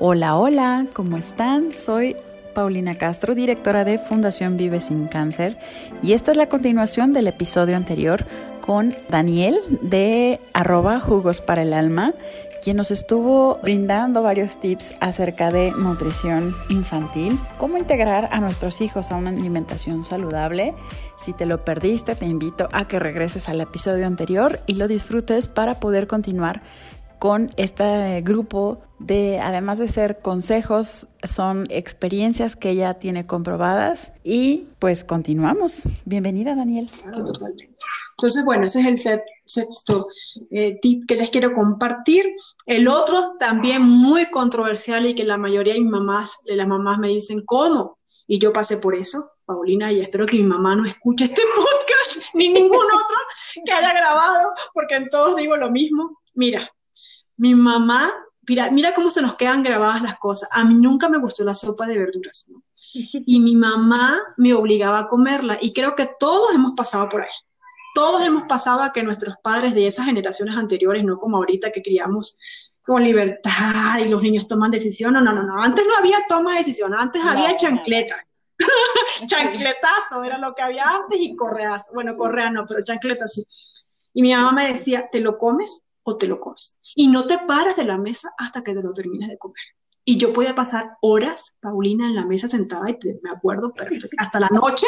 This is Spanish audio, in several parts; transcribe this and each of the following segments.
Hola, hola, ¿cómo están? Soy Paulina Castro, directora de Fundación Vive Sin Cáncer, y esta es la continuación del episodio anterior con Daniel de arroba jugos para el alma, quien nos estuvo brindando varios tips acerca de nutrición infantil, cómo integrar a nuestros hijos a una alimentación saludable. Si te lo perdiste, te invito a que regreses al episodio anterior y lo disfrutes para poder continuar con este grupo de, además de ser consejos, son experiencias que ella tiene comprobadas y pues continuamos. Bienvenida, Daniel. Entonces, bueno, ese es el sexto eh, tip que les quiero compartir. El otro también muy controversial y que la mayoría de, mamás, de las mamás me dicen, ¿cómo? Y yo pasé por eso, Paulina, y espero que mi mamá no escuche este podcast ni ningún otro que haya grabado, porque en todos digo lo mismo. Mira, mi mamá, mira, mira cómo se nos quedan grabadas las cosas. A mí nunca me gustó la sopa de verduras, Y mi mamá me obligaba a comerla y creo que todos hemos pasado por ahí. Todos hemos pasado a que nuestros padres de esas generaciones anteriores, no como ahorita que criamos con libertad y los niños toman decisión. No, no, no, no. Antes no había toma de decisión, antes había chancleta. Chancletazo era lo que había antes y correas. Bueno, correa no, pero chancleta sí. Y mi mamá me decía, ¿te lo comes o te lo comes? Y no te paras de la mesa hasta que te lo termines de comer. Y yo podía pasar horas, Paulina, en la mesa sentada, y me acuerdo hasta la noche,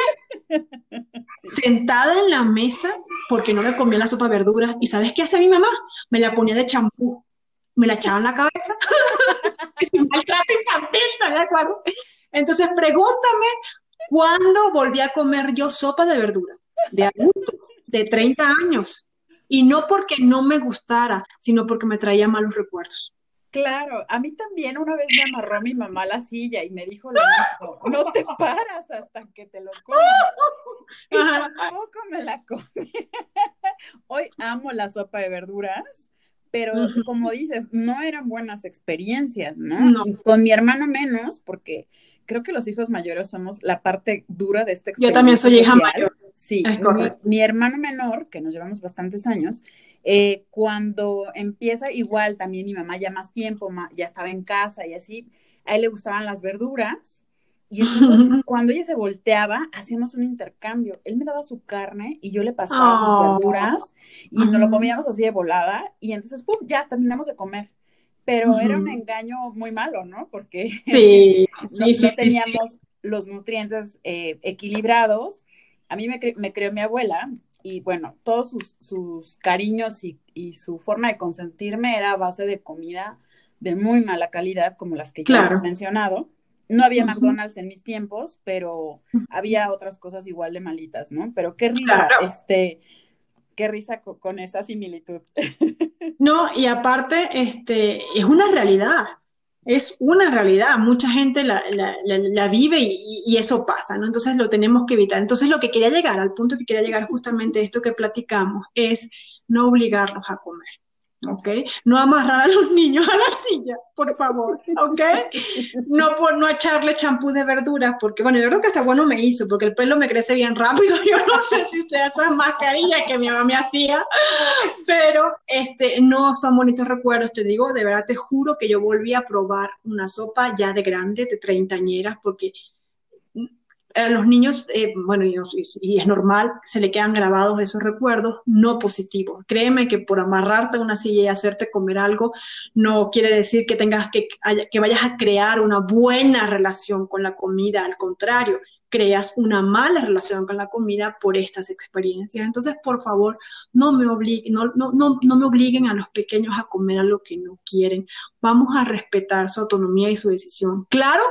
sentada en la mesa porque no me comía la sopa de verduras. ¿Y sabes qué hace mi mamá? Me la ponía de champú, me la echaba en la cabeza. es un maltrato infantil, ¿de acuerdo? Entonces, pregúntame, ¿cuándo volví a comer yo sopa de verdura? De adulto, de 30 años. Y no porque no me gustara, sino porque me traía malos recuerdos. Claro, a mí también una vez me amarró mi mamá a la silla y me dijo lo mismo, no te paras hasta que te lo comas. Y tampoco me la comí. Hoy amo la sopa de verduras, pero como dices, no eran buenas experiencias, ¿no? no. con mi hermano menos, porque creo que los hijos mayores somos la parte dura de esta experiencia. Yo también soy hija mayor. Sí, mi, hermano menor, que nos llevamos bastantes años, eh, cuando empieza igual también mi mamá ya más tiempo, ya estaba en casa y así, a él le gustaban las verduras. Y entonces, cuando ella se volteaba, hacíamos un intercambio. Él me daba su carne y yo le pasaba las oh. verduras y nos lo comíamos así de volada. Y entonces, pum, ya terminamos de comer pero era un engaño muy malo, ¿no? Porque sí, no, teníamos los nutrientes eh, equilibrados. A mí me, me, creó mi abuela y bueno, todos sus, cariños y, su forma de consentirme era a base de comida de muy mala calidad, como las que ya hemos mencionado. No había McDonald's en mis tiempos, pero había otras cosas igual de malitas, ¿no? Pero qué risa, este, qué risa con, esa similitud. No, y aparte, este, es una realidad, es una realidad, mucha gente la, vive y, y, eso pasa, ¿no? Entonces lo tenemos que evitar. Entonces lo que quería llegar, al punto que quería llegar justamente esto que platicamos, es no obligarlos a comer. ¿Ok? No amarrar a los niños a la silla, por favor, ¿ok? No por no echarle champú de verduras, porque bueno, yo creo que hasta bueno me hizo, porque el pelo me crece bien rápido, yo no sé si sea esa mascarilla que mi mamá me hacía, pero este, no son bonitos recuerdos, te digo, de verdad te juro que yo volví a probar una sopa ya de grande, de treintañeras, porque a los niños, eh, bueno, y, es normal, se le quedan grabados esos recuerdos no positivos. Créeme que por amarrarte a una silla y hacerte comer algo no quiere decir que tengas que, que vayas a crear una buena relación con la comida, al contrario, creas una mala relación con la comida por estas experiencias. Entonces, por favor, no me, obliguen, no, no, no, no me obliguen a los pequeños a comer a lo que no quieren. Vamos a respetar su autonomía y su decisión. Claro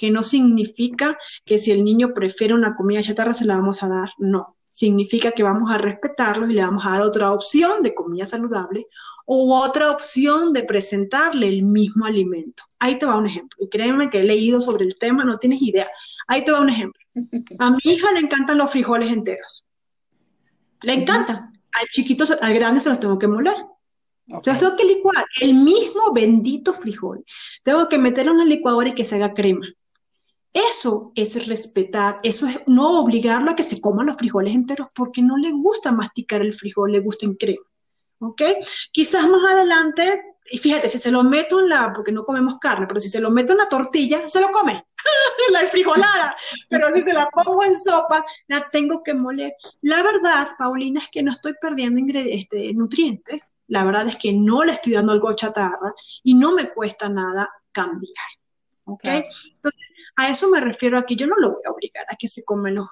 que no significa que si el niño prefiere una comida chatarra se la vamos a dar, no. Significa que vamos a respetarlos y le vamos a dar otra opción de comida saludable u otra opción de presentarle el mismo alimento. Ahí te va un ejemplo. Y créeme que he leído sobre el tema, no tienes idea. Ahí te va un ejemplo. A mi hija le encantan los frijoles enteros. Le encantan. Al chiquito, al grande se los tengo que moler. Entonces tengo que licuar el mismo bendito frijol. Tengo que meterlo en la licuadora y que se haga crema. Eso es respetar, eso es no obligarlo a que se coma los frijoles enteros porque no le gusta masticar el frijol, le gusta en crema. ¿ok? Quizás más adelante, y fíjate, si se lo meto en la, porque no comemos carne, pero si se lo meto en la tortilla, se lo come, la frijolada, pero si se la pongo en sopa, la tengo que moler. La verdad, Paulina, es que no estoy perdiendo este, nutrientes, la verdad es que no le estoy dando algo chatarra y no me cuesta nada cambiar. ¿Ok? Entonces, a eso me refiero aquí. Yo no lo voy a obligar a que se comen los,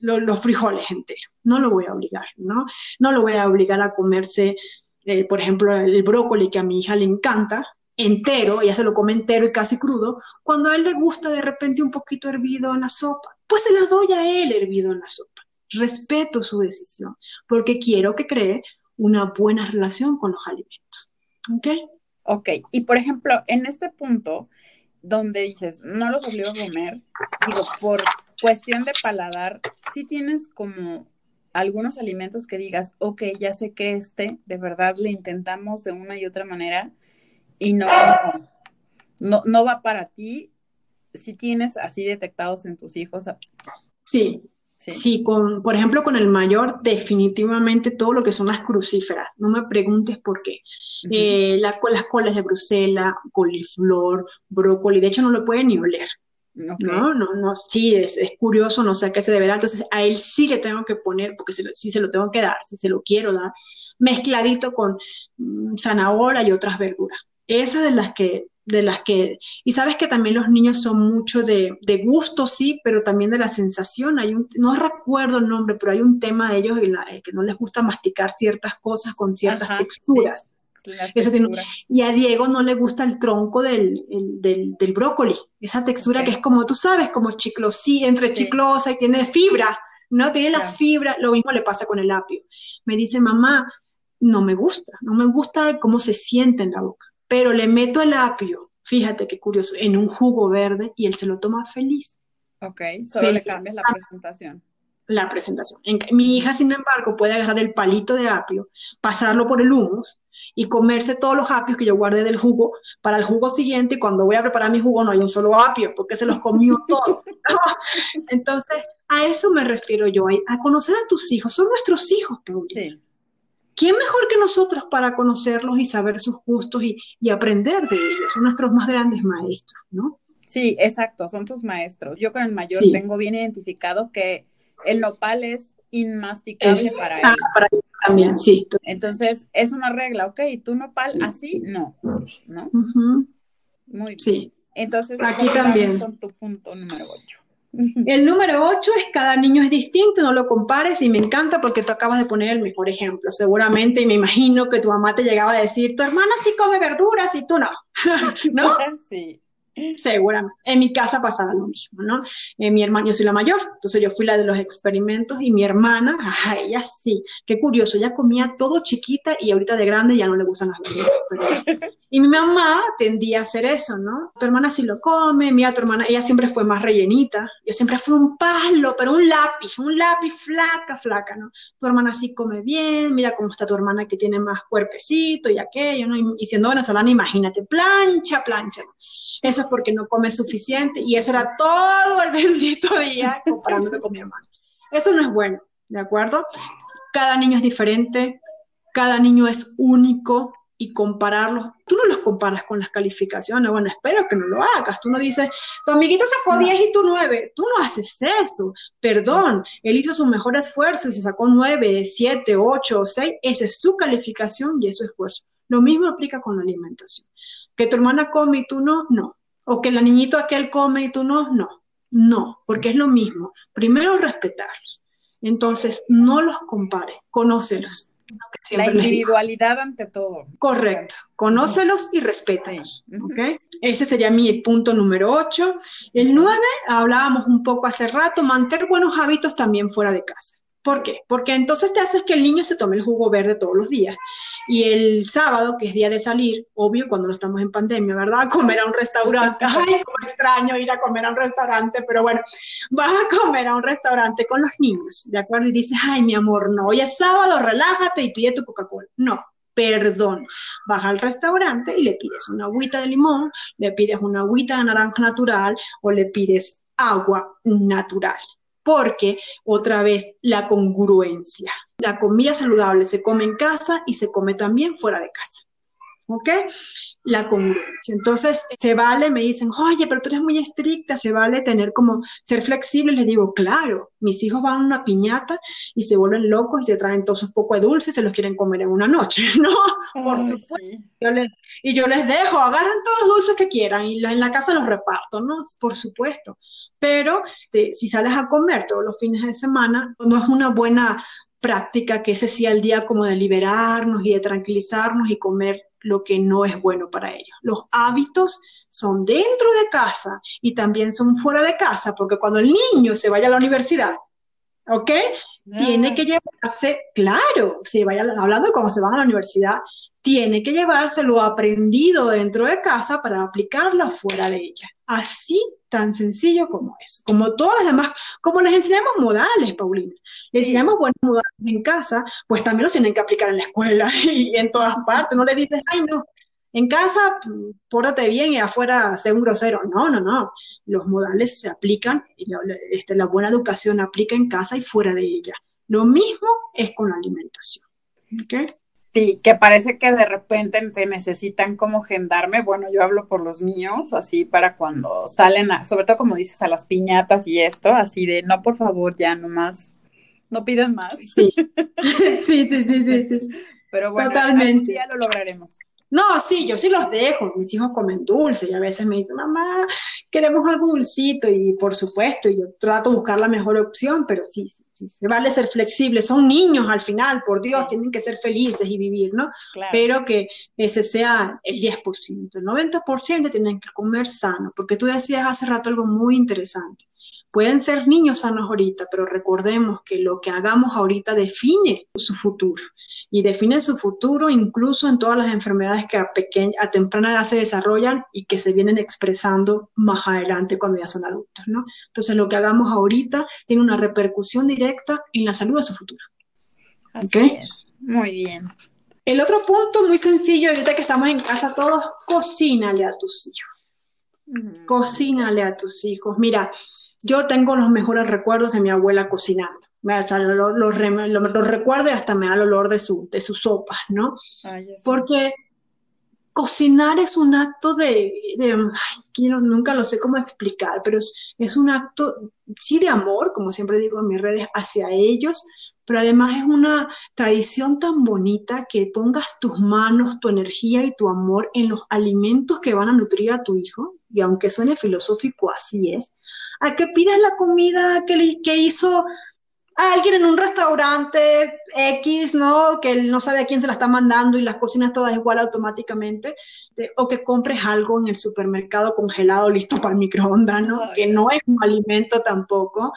los, frijoles enteros. No lo voy a obligar, ¿no? No lo voy a obligar a comerse, eh, por ejemplo, el brócoli que a mi hija le encanta, entero, ella se lo come entero y casi crudo, cuando a él le gusta de repente un poquito hervido en la sopa, pues se la doy a él hervido en la sopa. Respeto su decisión, porque quiero que cree una buena relación con los alimentos. ¿Ok? Ok, y por ejemplo, en este punto donde dices, no los obligo a comer, digo, por cuestión de paladar, si tienes como algunos alimentos que digas, ok, ya sé que este, de verdad le intentamos de una y otra manera y no, no, no va para ti, si tienes así detectados en tus hijos. Sí, Sí. con, por ejemplo, con el mayor, definitivamente todo lo que son las crucíferas. No me preguntes por qué. Eh, las colas de Bruselas, coliflor, brócoli, de hecho no lo puede ni oler. No, no, no, sí, es, es, curioso, no sé a qué se deberá. Entonces, a él sí le tengo que poner, porque si, si se lo tengo que dar, si se lo quiero dar, mezcladito con mm, zanahoria y otras verduras. Esas de las que, de las que, y sabes que también los niños son mucho de, de gusto, sí, pero también de la sensación. Hay un, no recuerdo el nombre, pero hay un tema de ellos que no les gusta masticar ciertas cosas con ciertas texturas. y a Diego no le gusta el tronco del, del, del brócoli, esa textura que es como, tú sabes, como chiclosí, entre chiclosa y tiene fibra, ¿no? Tiene las fibras, lo mismo le pasa con el apio. Me dice, mamá, no me gusta, no me gusta cómo se siente en la boca, pero le meto el apio, fíjate qué curioso, en un jugo verde y él se lo toma feliz. Ok, solo le cambias la presentación la presentación. mi hija, sin embargo, puede agarrar el palito de apio, pasarlo por el humus y comerse todos los apios que yo guardé del jugo para el jugo siguiente y cuando voy a preparar mi jugo no hay un solo apio porque se los comió todo. Entonces, a eso me refiero yo, a conocer a tus hijos, son nuestros hijos, Paulina. ¿Quién mejor que nosotros para conocerlos y saber sus gustos y, aprender de ellos? Son nuestros más grandes maestros, ¿no? Sí, exacto, son tus maestros. Yo con el mayor tengo bien identificado que el nopal es inmasticable para ah, él. También, sí. Entonces, es una regla, ok, tú nopal así, no, ¿no? Muy bien. Sí. Entonces, aquí también. Con tu punto número 8. El número 8 es cada niño es distinto, no lo compares y me encanta porque tú acabas de poner el mejor ejemplo. Seguramente, y me imagino que tu mamá te llegaba a decir, tu hermana sí come verduras y tú no. ¿No? Sí. Seguramente. En mi casa pasaba lo mismo, ¿no? Eh, mi hermana, yo soy la mayor, entonces yo fui la de los experimentos y mi hermana, ajá, ella sí, qué curioso, ella comía todo chiquita y ahorita de grande ya no le gustan las verduras. y mi mamá tendía a hacer eso, ¿no? Tu hermana sí lo come, mira, tu hermana, ella siempre fue más rellenita, yo siempre fui un palo, pero un lápiz, un lápiz flaca, flaca, ¿no? Tu hermana sí come bien, mira cómo está tu hermana que tiene más cuerpecito y aquello, ¿no? Y, siendo venezolana, imagínate, plancha, plancha. ¿no? Eso es porque no come suficiente. Y eso era todo el bendito día comparándome con mi hermano. Eso no es bueno, ¿de acuerdo? Cada niño es diferente, cada niño es único y compararlos, tú no los comparas con las calificaciones, bueno, espero que no lo hagas, tú no dices, tu amiguito sacó 10 y tú 9, tú no haces eso, perdón, él hizo su mejor esfuerzo y se sacó 9, 7, 8, 6, esa es su calificación y es su esfuerzo. Lo mismo aplica con la alimentación que tu hermana come y tú no, no. O que el niñito aquel come y tú no, no. No, porque es lo mismo. Primero respetarlos. Entonces, no los compares, conócelos. La individualidad ante todo. Correcto. Conócelos y respétalos. Ese sería mi punto número 8. El 9, hablábamos un poco hace rato, mantener buenos hábitos también fuera de casa. ¿Por qué? Porque entonces te haces que el niño se tome el jugo verde todos los días. Y el sábado, que es día de salir, obvio, cuando no estamos en pandemia, ¿verdad? Comer a un restaurante. Ay, cómo extraño ir a comer a un restaurante, pero bueno, vas a comer a un restaurante con los niños, ¿de acuerdo? Y dices, ay, mi amor, no, hoy es sábado, relájate y pide tu Coca-Cola. No, perdón. Vas al restaurante y le pides una agüita de limón, le pides una agüita de naranja natural o le pides agua natural porque otra vez la congruencia. la comida saludable se come en casa y se come también fuera de casa. ¿Ok? La congruencia. Entonces, se vale, me dicen, oye, pero tú eres muy estricta, se vale tener como, ser flexible. Les digo, claro, mis hijos van a una piñata y se vuelven locos y se traen todos un poco de dulce y se los quieren comer en una noche, ¿no? Por supuesto. y yo les dejo, agarran todos los dulces que quieran y en la casa los reparto, ¿no? Por supuesto. Pero si sales a comer todos los fines de semana, no es una buena práctica que ese sea el día como de liberarnos y de tranquilizarnos y comer lo que no es bueno para ellos. Los hábitos son dentro de casa y también son fuera de casa, porque cuando el niño se vaya a la universidad, ¿ok? Tiene que llevarse, claro, se vaya hablando de cómo se van a la universidad, tiene que llevarse lo aprendido dentro de casa para aplicarlo fuera de ella. Así tan sencillo como eso. Como todas las demás, como les enseñamos modales, Paulina. Les enseñamos buenos modales en casa, pues también los tienen que aplicar en la escuela y en todas partes. No le dices, ay, no, en casa pórtate bien y afuera sé un grosero. No, no, no. Los modales se aplican, y este, la buena educación aplica en casa y fuera de ella. Lo mismo es con la alimentación. ¿okay? Sí, que parece que de repente te necesitan como gendarme. Bueno, yo hablo por los míos, así para cuando salen, a, sobre todo como dices, a las piñatas y esto, así de no, por favor, ya nomás, no pidan más. Sí, sí, sí, sí, sí. Pero bueno, Totalmente. día lo lograremos. No, sí, yo sí los dejo. Mis hijos comen dulce y a veces me dicen, mamá, queremos algo dulcito y por supuesto, yo trato de buscar la mejor opción, pero sí, sí, sí, se vale ser flexible. Son niños al final, por Dios, tienen que ser felices y vivir, ¿no? Pero que ese sea el 10%. El 90% tienen que comer sano, porque tú decías hace rato algo muy interesante. Pueden ser niños sanos ahorita, pero recordemos que lo que hagamos ahorita define su futuro y define su futuro incluso en todas las enfermedades que a, pequeña, a temprana edad se desarrollan y que se vienen expresando más adelante cuando ya son adultos, ¿no? Entonces lo que hagamos ahorita tiene una repercusión directa en la salud de su futuro. Así Muy bien. El otro punto muy sencillo, ahorita que estamos en casa todos, cocínale a tus hijos. Cocínale a tus hijos. Mira, yo tengo los mejores recuerdos de mi abuela cocinando. Me, lo, lo, recuerdo y hasta me da el olor de, su, de sus sopas, ¿no? Porque cocinar es un acto de, de ay, nunca lo sé cómo explicar, pero es, es, un acto, sí, de amor, como siempre digo en mis redes, hacia ellos, pero además es una tradición tan bonita que pongas tus manos, tu energía y tu amor en los alimentos que van a nutrir a tu hijo, y aunque suene filosófico, así es, a que pidas la comida que, que hizo alguien en un restaurante X, ¿no? Que él no sabe a quién se la está mandando y las cocinas todas igual automáticamente, o que compres algo en el supermercado congelado listo para el microondas, ¿no? que no es un alimento tampoco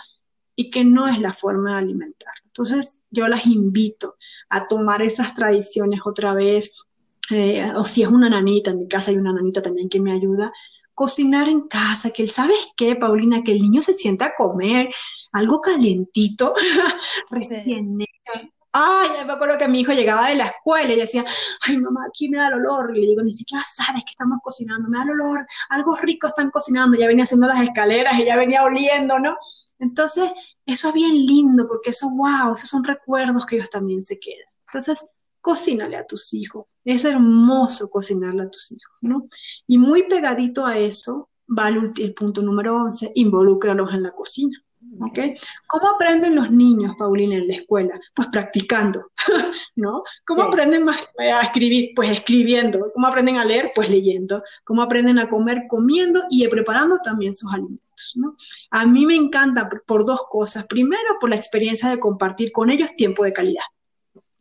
y que no es la forma de alimentar. Entonces, yo las invito a tomar esas tradiciones otra vez, eh, o si es una nanita, en mi casa hay una nanita también que me ayuda, cocinar en casa, que ¿sabes qué, Paulina? Que el niño se sienta a comer algo calentito, recién hecho. Ay, me acuerdo que mi hijo llegaba de la escuela y decía, ay, mamá, aquí me da el olor. Y le digo, ni siquiera sabes que estamos cocinando, me da el olor, algo rico están cocinando. Ya venía haciendo las escaleras y ya venía oliendo, ¿no? Entonces, eso es bien lindo porque eso, wow, esos son recuerdos que ellos también se quedan. Entonces, cocínale a tus hijos. Es hermoso cocinarle a tus hijos, ¿no? Y muy pegadito a eso va el, el punto número 11, involúcralos en la cocina. ¿Ok? ¿Cómo aprenden los niños, Paulina, en la escuela? Pues practicando, ¿no? ¿Cómo aprenden más a escribir? Pues escribiendo. ¿Cómo aprenden a leer? Pues leyendo. ¿Cómo aprenden a comer? Comiendo y preparando también sus alimentos, ¿no? A mí me encanta por dos cosas. Primero, por la experiencia de compartir con ellos tiempo de calidad.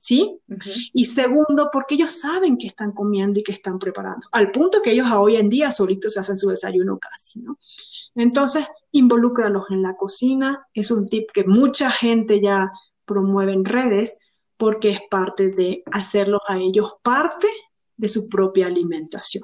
¿sí? Y segundo, porque ellos saben que están comiendo y que están preparando, al punto que ellos hoy en día solitos se hacen su desayuno casi, ¿no? Entonces, involúcralos en la cocina, es un tip que mucha gente ya promueve en redes porque es parte de hacerlos a ellos parte de su propia alimentación.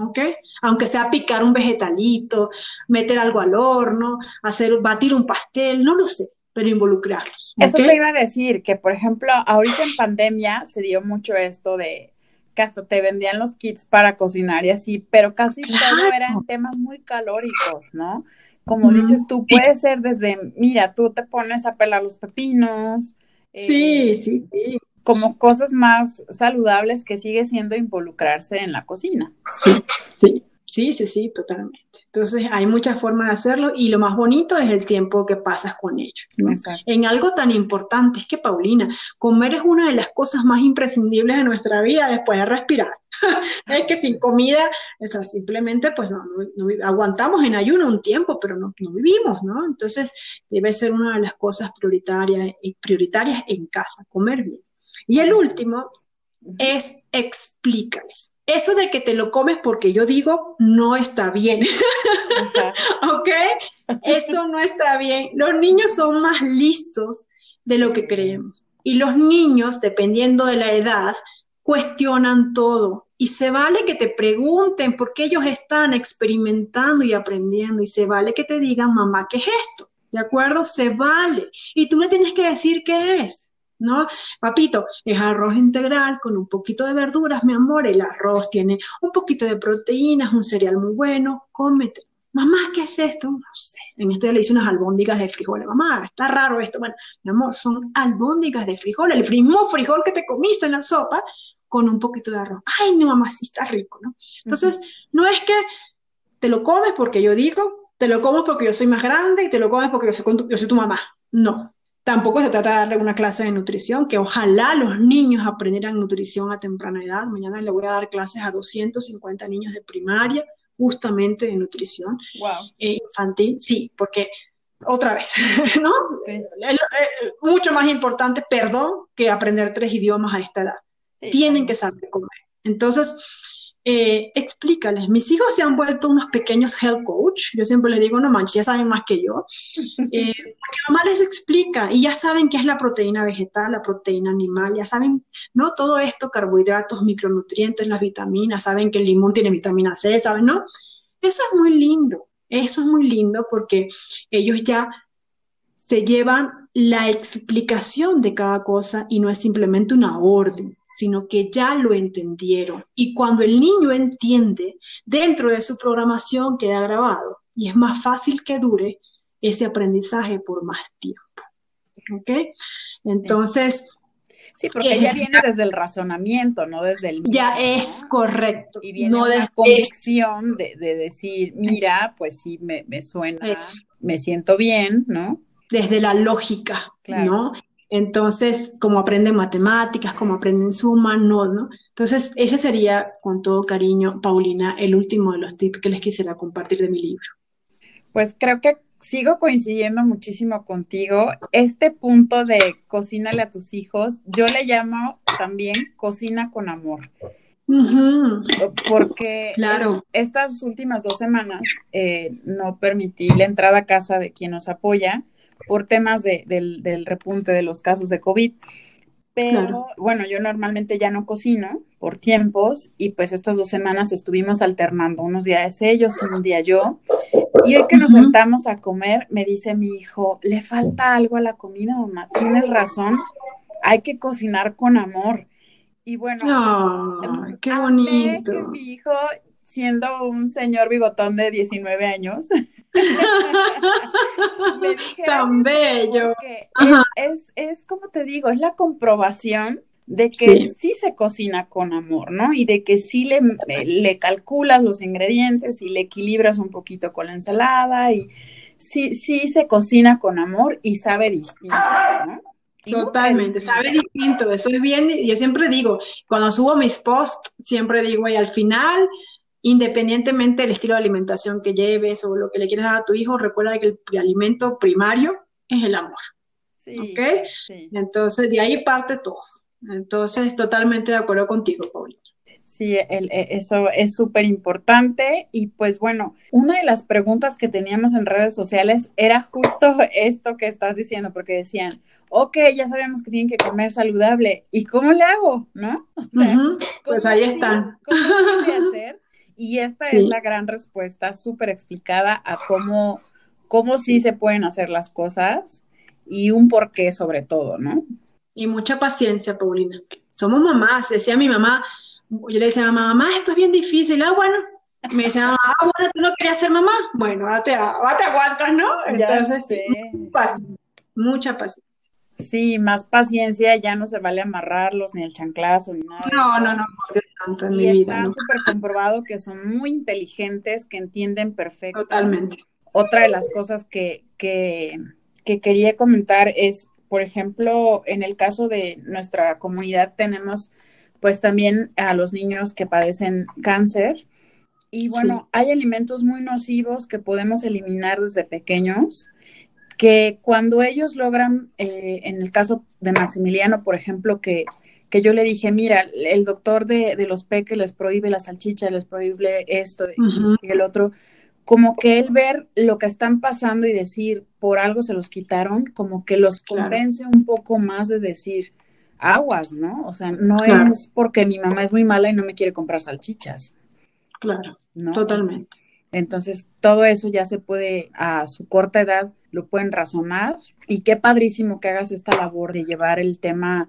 ¿Ok? Aunque sea picar un vegetalito, meter algo al horno, hacer, batir un pastel, no lo sé, pero involucrarlos. Eso te iba a decir, que por ejemplo, ahorita en pandemia se dio mucho esto de que hasta te vendían los kits para cocinar y así, pero casi todo eran temas muy calóricos, ¿no? Como dices tú, puede ser desde, mira, tú te pones a pelar los pepinos, sí, sí, sí. Como cosas más saludables que sigue siendo involucrarse en la cocina. Sí, sí. Sí, sí, sí, totalmente. Entonces hay muchas formas de hacerlo y lo más bonito es el tiempo que pasas con ellos. En algo tan importante es que, Paulina, comer es una de las cosas más imprescindibles de nuestra vida después de respirar. es que sin comida, o simplemente pues no, aguantamos en ayuno un tiempo, pero no, vivimos, ¿no? Entonces debe ser una de las cosas prioritarias, prioritarias en casa, comer bien. Y el último es explícales eso de que te lo comes porque yo digo no está bien. ¿Ok? Eso no está bien. Los niños son más listos de lo que creemos. Y los niños, dependiendo de la edad, cuestionan todo. Y se vale que te pregunten por qué ellos están experimentando y aprendiendo. Y se vale que te digan, mamá, ¿qué es esto? ¿De acuerdo? Se vale. Y tú le tienes que decir qué es. ¿No? Papito, es arroz integral con un poquito de verduras, mi amor, el arroz tiene un poquito de proteínas, un cereal muy bueno, cómete. Mamá, ¿qué es esto? No sé. En esto ya le hice unas albóndigas de frijoles. Mamá, está raro esto. Bueno, mi amor, son albóndigas de frijoles, el mismo frijol que te comiste en la sopa con un poquito de arroz. Ay, no, mamá, sí está rico, ¿no? Entonces, no es que te lo comes porque yo digo, te lo comes porque yo soy más grande y te lo comes porque yo soy, yo soy tu mamá. No, Tampoco se trata de darle una clase de nutrición, que ojalá los niños aprendieran nutrición a temprana edad. Mañana le voy a dar clases a 250 niños de primaria justamente de nutrición eh, infantil. Sí, porque otra vez, ¿no? mucho más importante, perdón, que aprender tres idiomas a esta edad. Tienen que saber comer. Entonces, eh, explícales. Mis hijos se han vuelto unos pequeños health coach. Yo siempre les digo, no manches, ya saben más que yo. Eh, porque mamá les explica y ya saben qué es la proteína vegetal, la proteína animal, ya saben, ¿no? Todo esto, carbohidratos, micronutrientes, las vitaminas, saben que el limón tiene vitamina C, ¿saben? ¿No? Eso es muy lindo. Eso es muy lindo porque ellos ya se llevan la explicación de cada cosa y no es simplemente una orden sino que ya lo entendieron. Y cuando el niño entiende, dentro de su programación queda grabado y es más fácil que dure ese aprendizaje por más tiempo. ¿Ok? Entonces... Sí, porque ya viene desde el razonamiento, no desde el... Ya es correcto. Y viene no la convicción de, decir, mira, pues sí, me, suena, me siento bien, ¿no? Desde la lógica, ¿no? Entonces, como aprenden matemáticas, como aprenden suma, no, ¿no? Entonces, ese sería, con todo cariño, Paulina, el último de los tips que les quisiera compartir de mi libro. Pues creo que sigo coincidiendo muchísimo contigo. Este punto de cocínale a tus hijos, yo le llamo también cocina con amor. Porque claro. estas últimas dos semanas eh, no permití la entrada a casa de quien nos apoya por temas de, del, repunte de los casos de COVID. Pero bueno, yo normalmente ya no cocino por tiempos y pues estas dos semanas estuvimos alternando, unos días ellos, un día yo. Y hoy que nos sentamos a comer, me dice mi hijo, le falta algo a la comida, mamá, tienes razón, hay que cocinar con amor. Y bueno, qué bonito. Que mi hijo, siendo un señor bigotón de 19 años, Tan bello. Es, es, como te digo, es la comprobación de que sí. se cocina con amor, ¿no? Y de que sí le, le calculas los ingredientes y le equilibras un poquito con la ensalada y sí, sí se cocina con amor y sabe distinto, ¿no? Totalmente, sabe distinto, eso es bien, yo siempre digo, cuando subo mis posts, siempre digo, y al final independientemente del estilo de alimentación que lleves o lo que le quieras dar a tu hijo, recuerda que el alimento primario es el amor. ¿Ok? Entonces, de ahí parte todo. Entonces, totalmente de acuerdo contigo, Paulina. Sí, e, eso es súper importante. Y pues bueno, una de las preguntas que teníamos en redes sociales era justo esto que estás diciendo, porque decían, ok, ya sabemos que tienen que comer saludable, ¿y cómo le hago? ¿No? Pues ahí están. ¿Cómo hacer? Y esta es la gran respuesta súper explicada a cómo, cómo sí se pueden hacer las cosas y un porqué sobre todo, ¿no? Y mucha paciencia, Paulina. Somos mamás, decía mi mamá, yo le decía a mamá, mamá, esto es bien difícil, ah, bueno, me decía, ah, bueno, tú no querías ser mamá, bueno, ahora te, aguantas, ¿no? Entonces, sí. mucha paciencia. Sí, más paciencia, ya no se vale amarrarlos ni el chanclazo ni nada. No, no, no, no, tanto en y mi vida. Está súper comprobado que son muy inteligentes, que entienden perfecto. Totalmente. Otra de las cosas que, que, que quería comentar es, por ejemplo, en el caso de nuestra comunidad tenemos pues también a los niños que padecen cáncer. Y bueno, sí. hay alimentos muy nocivos que podemos eliminar desde pequeños que cuando ellos logran, eh, en el caso de Maximiliano, por ejemplo, que, que yo le dije, mira, el doctor de, de, los peques les prohíbe la salchicha, les prohíbe esto uh -huh. y el otro, como que él ver lo que están pasando y decir, por algo se los quitaron, como que los convence claro. un poco más de decir, aguas, ¿no? O sea, no claro. es porque mi mamá es muy mala y no me quiere comprar salchichas. Claro, ¿no? totalmente. Entonces, todo eso ya se puede, a su corta edad, lo pueden razonar. Y qué padrísimo que hagas esta labor de llevar el tema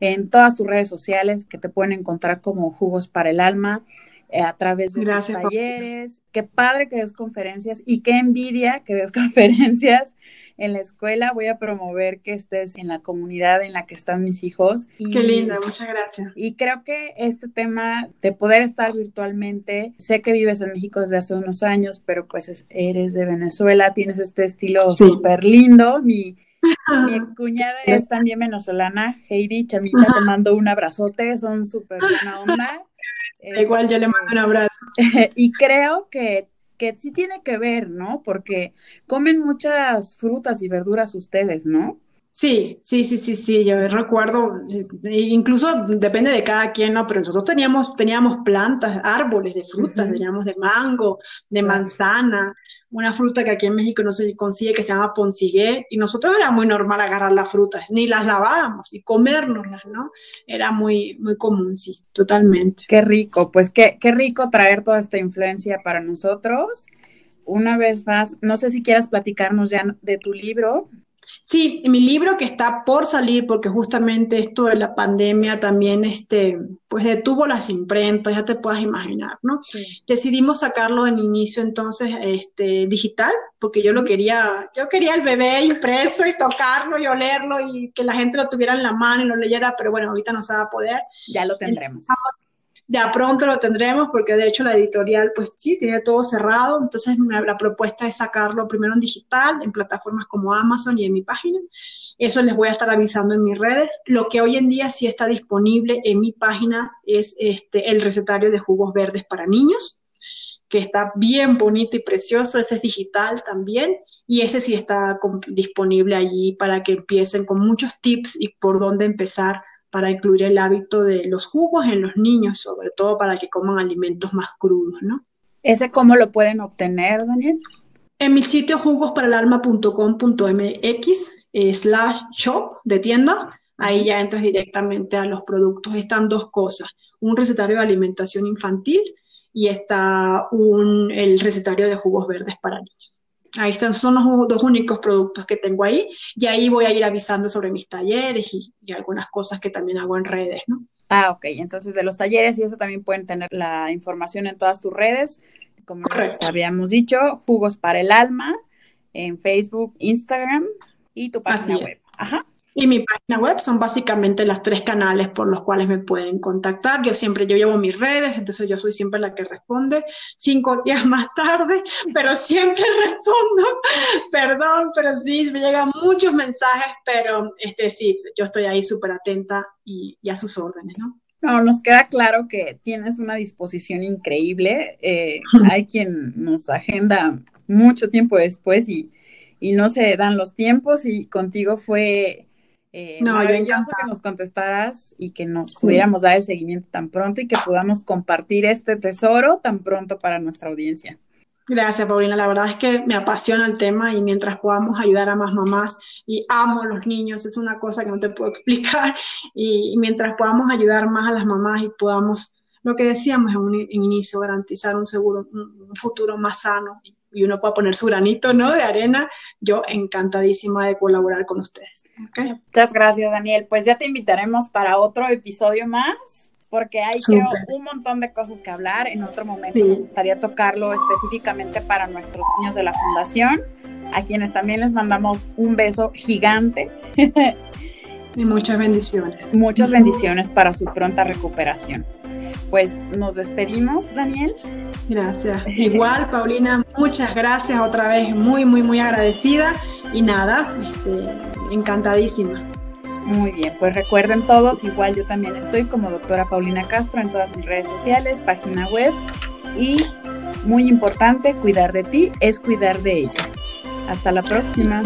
en todas tus redes sociales, que te pueden encontrar como jugos para el alma, eh, a través de Gracias, talleres. Qué padre que des conferencias y qué envidia que des conferencias en la escuela. Voy a promover que estés en la comunidad en la que están mis hijos. Y, qué linda, muchas gracias. Y creo que este tema de poder estar virtualmente, sé que vives en México desde hace unos años, pero pues eres de Venezuela, tienes este estilo Sí. súper lindo. Mi, mi excuñada es también venezolana, Heidi Chamita, te mando un abrazote, son súper buena onda. Igual yo le mando un abrazo. y creo que, que sí tiene que ver, ¿no? Porque comen muchas frutas y verduras ustedes, ¿no? Sí, sí, sí, sí, sí, yo recuerdo, incluso depende de cada quien, ¿no? Pero nosotros teníamos, teníamos plantas, árboles de frutas, uh -huh. teníamos de mango, de manzana, una fruta que aquí en México no se consigue que se llama poncigué, y nosotros era muy normal agarrar las frutas, ni las lavábamos y comérnoslas, ¿no? Era muy, muy común, sí, totalmente. Qué rico, pues qué, qué rico traer toda esta influencia para nosotros. Una vez más, no sé si quieras platicarnos ya de tu libro, Sí, mi libro que está por salir, porque justamente esto de la pandemia también, este, pues detuvo las imprentas, ya te puedas imaginar, ¿no? Sí. Decidimos sacarlo en inicio entonces, este, digital, porque yo lo quería, yo quería el bebé impreso y tocarlo y olerlo y que la gente lo tuviera en la mano y lo leyera, pero bueno, ahorita no se va a poder. Ya lo tendremos. Ya pronto lo tendremos porque de hecho la editorial pues sí, tiene todo cerrado, entonces la propuesta es sacarlo primero en digital, en plataformas como Amazon y en mi página. Eso les voy a estar avisando en mis redes. Lo que hoy en día sí está disponible en mi página es este, el recetario de jugos verdes para niños, que está bien bonito y precioso, ese es digital también. Y ese sí está disponible allí para que empiecen con muchos tips y por dónde empezar para incluir el hábito de los jugos en los niños, sobre todo para que coman alimentos más crudos, ¿no? ¿Ese cómo lo pueden obtener, Daniel? En mi sitio jugosparalalma.com.mx eh, slash shop de tienda, ahí ya entras directamente a los productos. Están dos cosas, un recetario de alimentación infantil y está un, el recetario de jugos verdes para niños. Ahí están, son los dos únicos productos que tengo ahí y ahí voy a ir avisando sobre mis talleres y, y, algunas cosas que también hago en redes, ¿no? Ah, ok. Entonces de los talleres y eso también pueden tener la información en todas tus redes. Como Correcto. habíamos dicho, Jugos para el Alma en Facebook, Instagram y tu página Así web. Es. Ajá. Y mi página web son básicamente las tres canales por los cuales me pueden contactar. Yo siempre, yo llevo mis redes, entonces yo soy siempre la que responde, cinco días más tarde, pero siempre respondo. Perdón, pero sí, me llegan muchos mensajes, pero este sí, yo estoy ahí súper atenta y, y, a sus órdenes, ¿no? No, nos queda claro que tienes una disposición increíble. Eh, hay quien nos agenda mucho tiempo después y, y no se dan los tiempos y contigo fue eh, no, maravilloso que nos contestaras y que nos sí. pudiéramos dar el seguimiento tan pronto y que podamos compartir este tesoro tan pronto para nuestra audiencia. Gracias, Paulina. La verdad es que me apasiona el tema y mientras podamos ayudar a más mamás y amo a los niños, es una cosa que no te puedo explicar. Y mientras podamos ayudar más a las mamás y podamos, lo que decíamos en un inicio, garantizar un seguro, un futuro más sano y uno pueda poner su granito, ¿no? De arena, yo encantadísima de colaborar con ustedes. ¿okay? Muchas gracias, Daniel. Pues ya te invitaremos para otro episodio más, porque hay creo, un montón de cosas que hablar. En otro momento sí. me gustaría tocarlo específicamente para nuestros niños de la fundación. a quienes también les mandamos un beso gigante. Y muchas bendiciones. Muchas bendiciones para su pronta recuperación. Pues nos despedimos, Daniel. Gracias. Igual, Paulina, muchas gracias otra vez, muy, muy, muy agradecida y nada, este, encantadísima. Muy bien, pues recuerden todos, igual yo también estoy como doctora Paulina Castro en todas mis redes sociales, página web y muy importante, cuidar de ti es cuidar de ellos. Hasta la próxima.